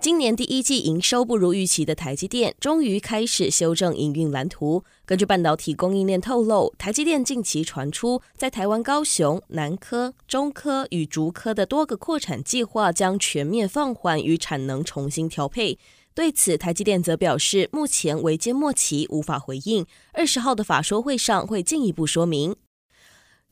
今年第一季营收不如预期的台积电，终于开始修正营运蓝图。根据半导体供应链透露，台积电近期传出在台湾高雄、南科、中科与竹科的多个扩产计划将全面放缓与产能重新调配。对此，台积电则表示，目前微缄默契，无法回应。二十号的法说会上会进一步说明。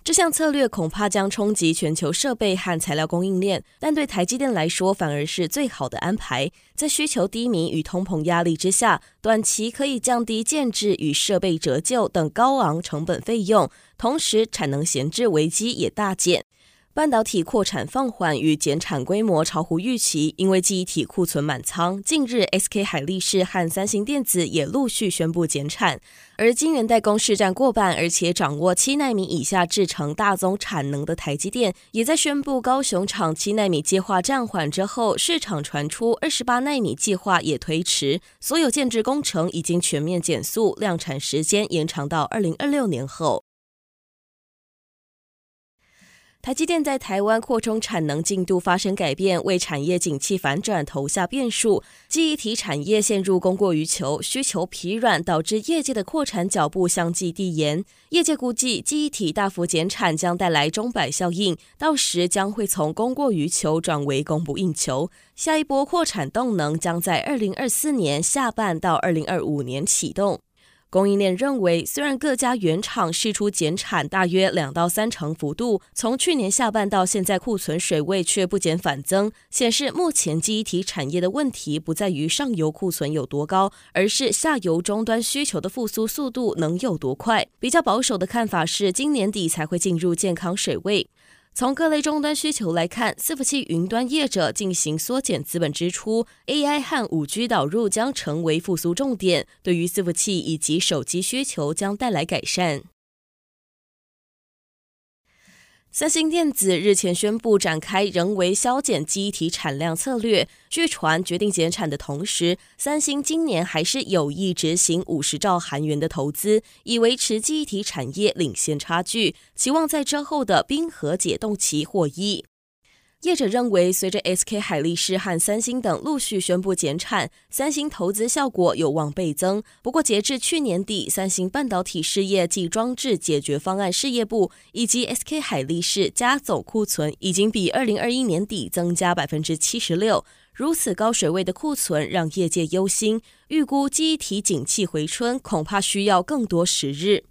这项策略恐怕将冲击全球设备和材料供应链，但对台积电来说反而是最好的安排。在需求低迷与通膨压力之下，短期可以降低建制与设备折旧等高昂成本费用，同时产能闲置危机也大减。半导体扩产放缓与减产规模超乎预期，因为记忆体库存满仓。近日，SK 海力士和三星电子也陆续宣布减产，而晶圆代工市占过半，而且掌握七奈米以下制程大宗产能的台积电，也在宣布高雄厂七奈米计划暂缓之后，市场传出二十八奈米计划也推迟，所有建置工程已经全面减速，量产时间延长到二零二六年后。台积电在台湾扩充产能进度发生改变，为产业景气反转投下变数。记忆体产业陷入供过于求、需求疲软，导致业界的扩产脚步相继递延。业界估计，记忆体大幅减产将带来钟摆效应，到时将会从供过于求转为供不应求。下一波扩产动能将在二零二四年下半到二零二五年启动。供应链认为，虽然各家原厂释出减产大约两到三成幅度，从去年下半到现在库存水位却不减反增，显示目前记忆体产业的问题不在于上游库存有多高，而是下游终端需求的复苏速度能有多快。比较保守的看法是，今年底才会进入健康水位。从各类终端需求来看，伺服器云端业者进行缩减资本支出，AI 和五 G 导入将成为复苏重点，对于伺服器以及手机需求将带来改善。三星电子日前宣布展开人为削减机体产量策略，据传决定减产的同时，三星今年还是有意执行五十兆韩元的投资，以维持机体产业领先差距，期望在之后的冰河解冻期获益。业者认为，随着 SK 海力士和三星等陆续宣布减产，三星投资效果有望倍增。不过，截至去年底，三星半导体事业及装置解决方案事业部以及 SK 海力士加总库存已经比二零二一年底增加百分之七十六。如此高水位的库存让业界忧心，预估记忆体景气回春恐怕需要更多时日。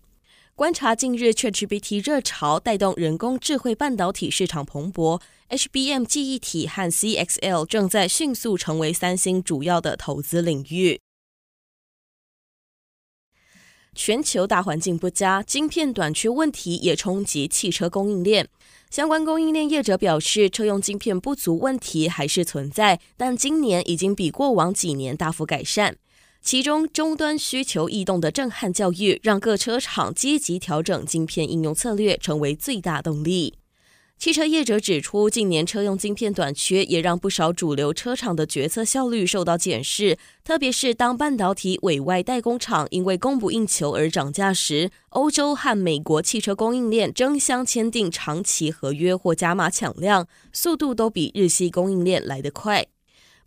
观察近日 ChatGPT 热潮带动人工智慧半导体市场蓬勃，HBM 记忆体和 CXL 正在迅速成为三星主要的投资领域。全球大环境不佳，晶片短缺问题也冲击汽车供应链。相关供应链业者表示，车用晶片不足问题还是存在，但今年已经比过往几年大幅改善。其中，终端需求异动的震撼教育，让各车厂积极调整晶片应用策略，成为最大动力。汽车业者指出，近年车用晶片短缺，也让不少主流车厂的决策效率受到检视。特别是当半导体委外代工厂因为供不应求而涨价时，欧洲和美国汽车供应链争相签订长期合约或加码抢量，速度都比日系供应链来得快。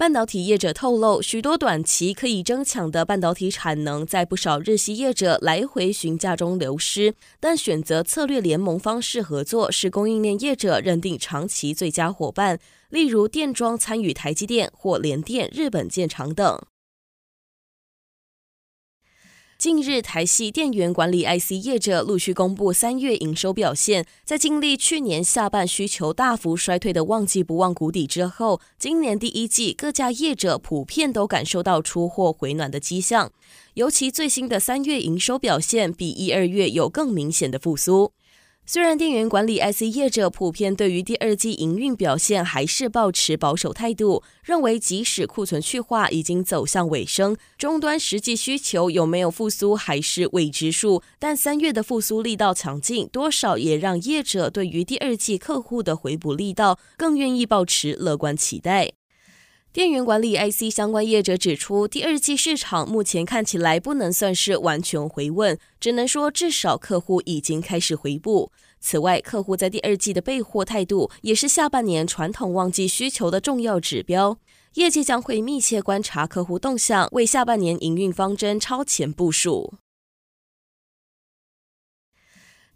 半导体业者透露，许多短期可以争抢的半导体产能，在不少日系业者来回询价中流失。但选择策略联盟方式合作，是供应链业者认定长期最佳伙伴，例如电装参与台积电或联电、日本建厂等。近日，台系电源管理 IC 业者陆续公布三月营收表现，在经历去年下半需求大幅衰退的旺季不忘谷底之后，今年第一季各家业者普遍都感受到出货回暖的迹象，尤其最新的三月营收表现比一二月有更明显的复苏。虽然电源管理 IC 业者普遍对于第二季营运表现还是抱持保守态度，认为即使库存去化已经走向尾声，终端实际需求有没有复苏还是未知数。但三月的复苏力道强劲，多少也让业者对于第二季客户的回补力道更愿意抱持乐观期待。电源管理 IC 相关业者指出，第二季市场目前看起来不能算是完全回稳，只能说至少客户已经开始回补。此外，客户在第二季的备货态度也是下半年传统旺季需求的重要指标。业界将会密切观察客户动向，为下半年营运方针超前部署。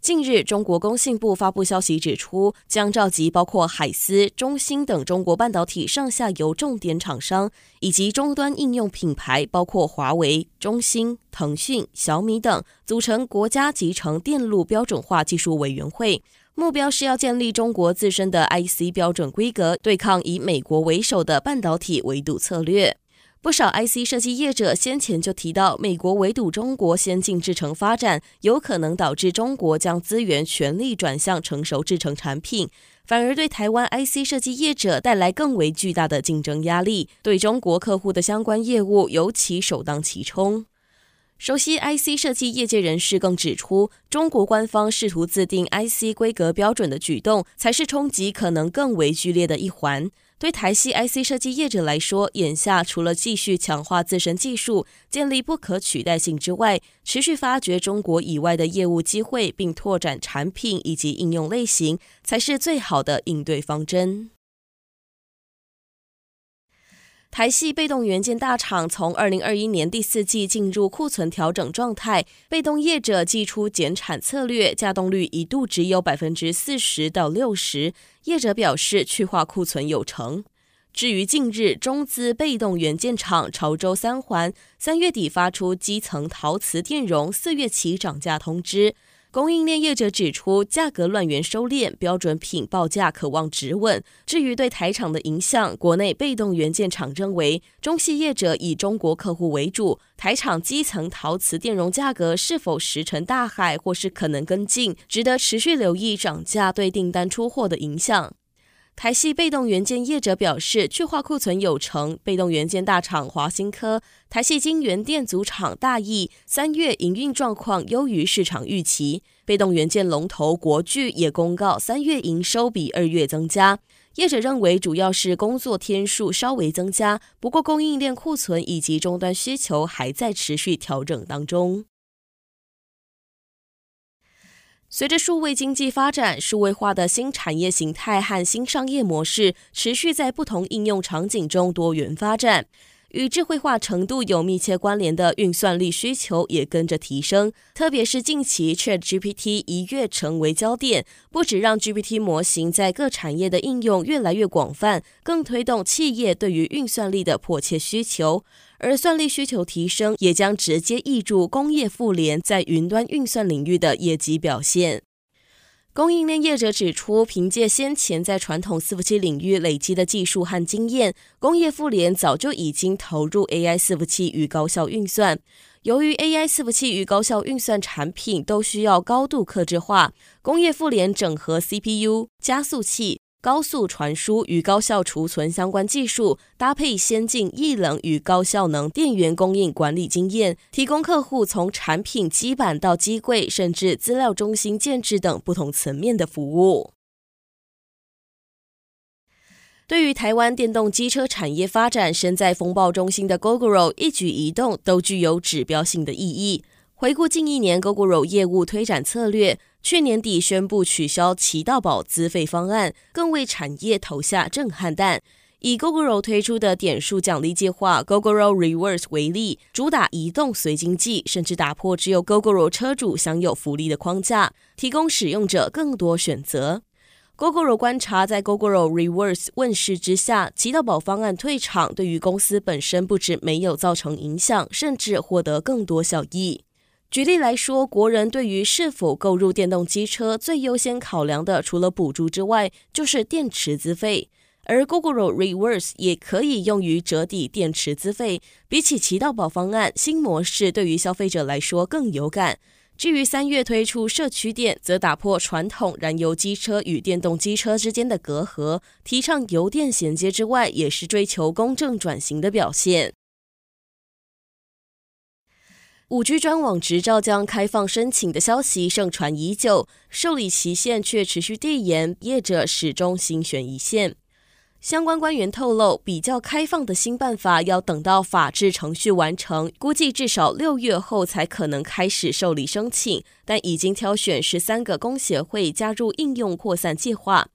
近日，中国工信部发布消息指出，将召集包括海思、中兴等中国半导体上下游重点厂商，以及终端应用品牌，包括华为、中兴、腾讯、小米等，组成国家集成电路标准化技术委员会，目标是要建立中国自身的 IC 标准规格，对抗以美国为首的半导体围堵策略。不少 IC 设计业者先前就提到，美国围堵中国先进制程发展，有可能导致中国将资源全力转向成熟制程产品，反而对台湾 IC 设计业者带来更为巨大的竞争压力，对中国客户的相关业务尤其首当其冲。熟悉 IC 设计业界人士更指出，中国官方试图自定 IC 规格标准的举动，才是冲击可能更为剧烈的一环。对台系 IC 设计业者来说，眼下除了继续强化自身技术、建立不可取代性之外，持续发掘中国以外的业务机会，并拓展产品以及应用类型，才是最好的应对方针。台系被动元件大厂从二零二一年第四季进入库存调整状态，被动业者祭出减产策略，稼动率一度只有百分之四十到六十。业者表示去化库存有成。至于近日中资被动元件厂潮州三环三月底发出基层陶瓷电容四月起涨价通知。供应链业者指出，价格乱源收敛，标准品报价可望止稳。至于对台厂的影响，国内被动元件厂认为，中系业者以中国客户为主，台厂基层陶瓷电容价格是否石沉大海，或是可能跟进，值得持续留意涨价对订单出货的影响。台系被动元件业者表示，去化库存有成。被动元件大厂华新科、台系晶圆电阻厂大益三月营运状况优于市场预期。被动元件龙头国巨也公告三月营收比二月增加。业者认为，主要是工作天数稍微增加，不过供应链库存以及终端需求还在持续调整当中。随着数位经济发展，数位化的新产业形态和新商业模式持续在不同应用场景中多元发展，与智慧化程度有密切关联的运算力需求也跟着提升。特别是近期 ChatGPT 一跃成为焦点，不只让 GPT 模型在各产业的应用越来越广泛，更推动企业对于运算力的迫切需求。而算力需求提升，也将直接挹注工业富联在云端运算领域的业绩表现。供应链业者指出，凭借先前在传统伺服器领域累积的技术和经验，工业富联早就已经投入 AI 伺服器与高效运算。由于 AI 伺服器与高效运算产品都需要高度克制化，工业富联整合 CPU 加速器。高速传输与高效储存相关技术，搭配先进液冷与高效能电源供应管理经验，提供客户从产品基板到机柜，甚至资料中心建置等不同层面的服务。对于台湾电动机车产业发展，身在风暴中心的 Gogoro 一举一动都具有指标性的意义。回顾近一年 Gogoro 业务推展策略。去年底宣布取消骑到宝资费方案，更为产业投下震撼弹。以 Gogoro 推出的点数奖励计划 Gogoro Rewards 为例，主打移动随经济，甚至打破只有 Gogoro 车主享有福利的框架，提供使用者更多选择。Gogoro 观察，在 Gogoro Rewards 问世之下，骑到宝方案退场，对于公司本身不止没有造成影响，甚至获得更多效益。举例来说，国人对于是否购入电动机车最优先考量的，除了补助之外，就是电池资费。而 Google Rewards 也可以用于折抵电池资费。比起骑到宝方案，新模式对于消费者来说更有感。至于三月推出社区店，则打破传统燃油机车与电动机车之间的隔阂，提倡油电衔接之外，也是追求公正转型的表现。五 G 专网执照将开放申请的消息盛传已久，受理期限却持续递延，业者始终心悬一线。相关官员透露，比较开放的新办法要等到法制程序完成，估计至少六月后才可能开始受理申请。但已经挑选十三个工协会加入应用扩散计划。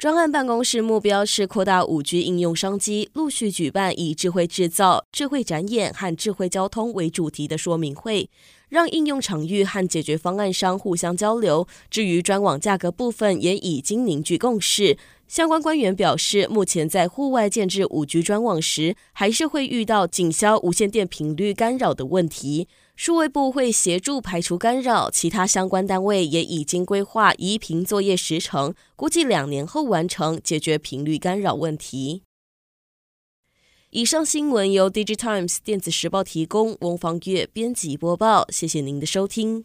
专案办公室目标是扩大五 G 应用商机，陆续举办以智慧制造、智慧展演和智慧交通为主题的说明会，让应用场域和解决方案商互相交流。至于专网价格部分，也已经凝聚共识。相关官员表示，目前在户外建置五 G 专网时，还是会遇到警消无线电频率干扰的问题。数位部会协助排除干扰，其他相关单位也已经规划移频作业时程，估计两年后完成解决频率干扰问题。以上新闻由 DigiTimes 电子时报提供，翁方月编辑播报，谢谢您的收听。